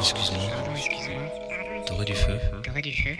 excuse-moi. T'aurais du feu du feu